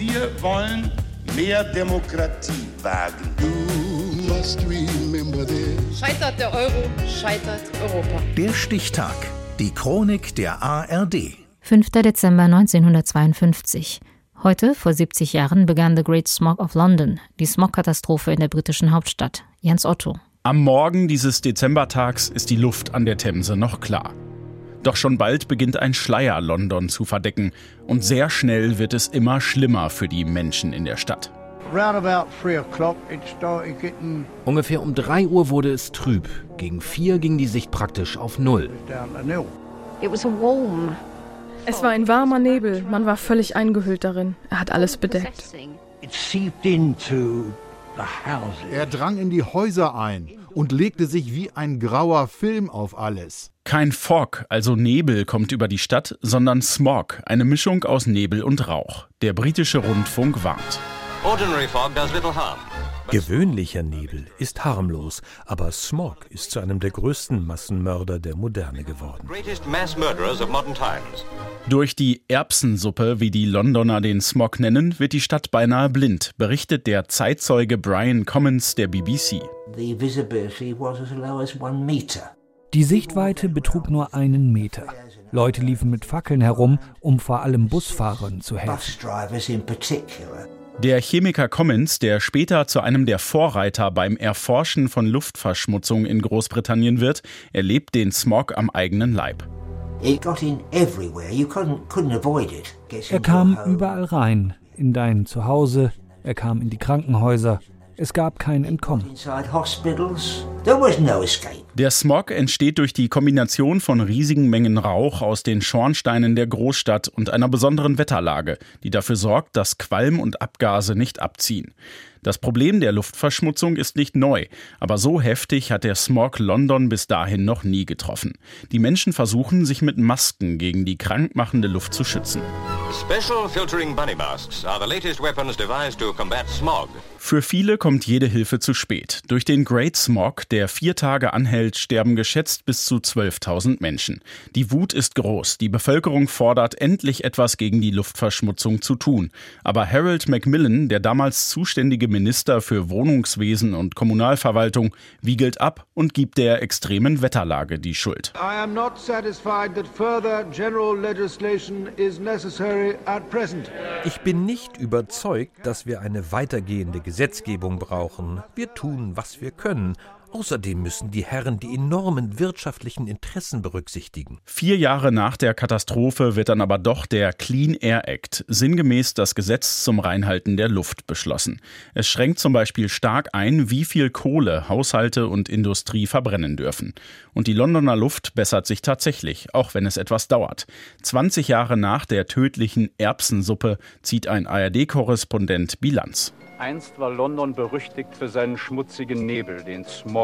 Wir wollen mehr Demokratie wagen. Scheitert der Euro, scheitert Europa. Der Stichtag. Die Chronik der ARD. 5. Dezember 1952. Heute, vor 70 Jahren, begann The Great Smog of London, die Smogkatastrophe in der britischen Hauptstadt. Jens Otto. Am Morgen dieses Dezembertags ist die Luft an der Themse noch klar. Doch schon bald beginnt ein Schleier London zu verdecken und sehr schnell wird es immer schlimmer für die Menschen in der Stadt. Ungefähr um 3 Uhr wurde es trüb. Gegen 4 ging die Sicht praktisch auf Null. Es war ein warmer Nebel, man war völlig eingehüllt darin. Er hat alles bedeckt. Er drang in die Häuser ein und legte sich wie ein grauer Film auf alles. Kein Fog, also Nebel, kommt über die Stadt, sondern Smog, eine Mischung aus Nebel und Rauch. Der britische Rundfunk warnt. Gewöhnlicher Nebel ist harmlos, aber Smog ist zu einem der größten Massenmörder der Moderne geworden. Durch die Erbsensuppe, wie die Londoner den Smog nennen, wird die Stadt beinahe blind, berichtet der Zeitzeuge Brian Commons der BBC. Die Sichtweite betrug nur einen Meter. Leute liefen mit Fackeln herum, um vor allem Busfahrern zu helfen. Der Chemiker Commons, der später zu einem der Vorreiter beim Erforschen von Luftverschmutzung in Großbritannien wird, erlebt den Smog am eigenen Leib. Er kam überall rein, in dein Zuhause, er kam in die Krankenhäuser, es gab kein Entkommen. Der Smog entsteht durch die Kombination von riesigen Mengen Rauch aus den Schornsteinen der Großstadt und einer besonderen Wetterlage, die dafür sorgt, dass Qualm und Abgase nicht abziehen. Das Problem der Luftverschmutzung ist nicht neu, aber so heftig hat der Smog London bis dahin noch nie getroffen. Die Menschen versuchen, sich mit Masken gegen die krankmachende Luft zu schützen. Special filtering bunny masks are the latest weapons devised to combat smog. Für viele kommt jede Hilfe zu spät. Durch den Great Smog, der vier Tage anhält, sterben geschätzt bis zu 12.000 Menschen. Die Wut ist groß. Die Bevölkerung fordert, endlich etwas gegen die Luftverschmutzung zu tun. Aber Harold Macmillan, der damals zuständige Minister für Wohnungswesen und Kommunalverwaltung, wiegelt ab und gibt der extremen Wetterlage die Schuld. I am not satisfied that further general legislation is necessary. Ich bin nicht überzeugt, dass wir eine weitergehende Gesetzgebung brauchen. Wir tun, was wir können. Außerdem müssen die Herren die enormen wirtschaftlichen Interessen berücksichtigen. Vier Jahre nach der Katastrophe wird dann aber doch der Clean Air Act, sinngemäß das Gesetz zum Reinhalten der Luft, beschlossen. Es schränkt zum Beispiel stark ein, wie viel Kohle Haushalte und Industrie verbrennen dürfen. Und die Londoner Luft bessert sich tatsächlich, auch wenn es etwas dauert. 20 Jahre nach der tödlichen Erbsensuppe zieht ein ARD-Korrespondent Bilanz. Einst war London berüchtigt für seinen schmutzigen Nebel, den Smog.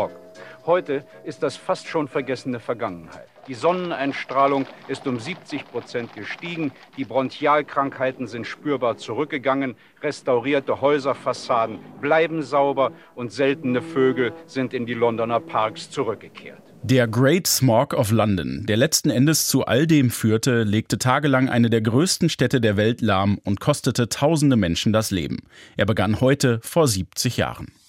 Heute ist das fast schon vergessene Vergangenheit. Die Sonneneinstrahlung ist um 70 Prozent gestiegen, die Bronchialkrankheiten sind spürbar zurückgegangen, restaurierte Häuserfassaden bleiben sauber und seltene Vögel sind in die Londoner Parks zurückgekehrt. Der Great Smog of London, der letzten Endes zu all dem führte, legte tagelang eine der größten Städte der Welt lahm und kostete tausende Menschen das Leben. Er begann heute vor 70 Jahren.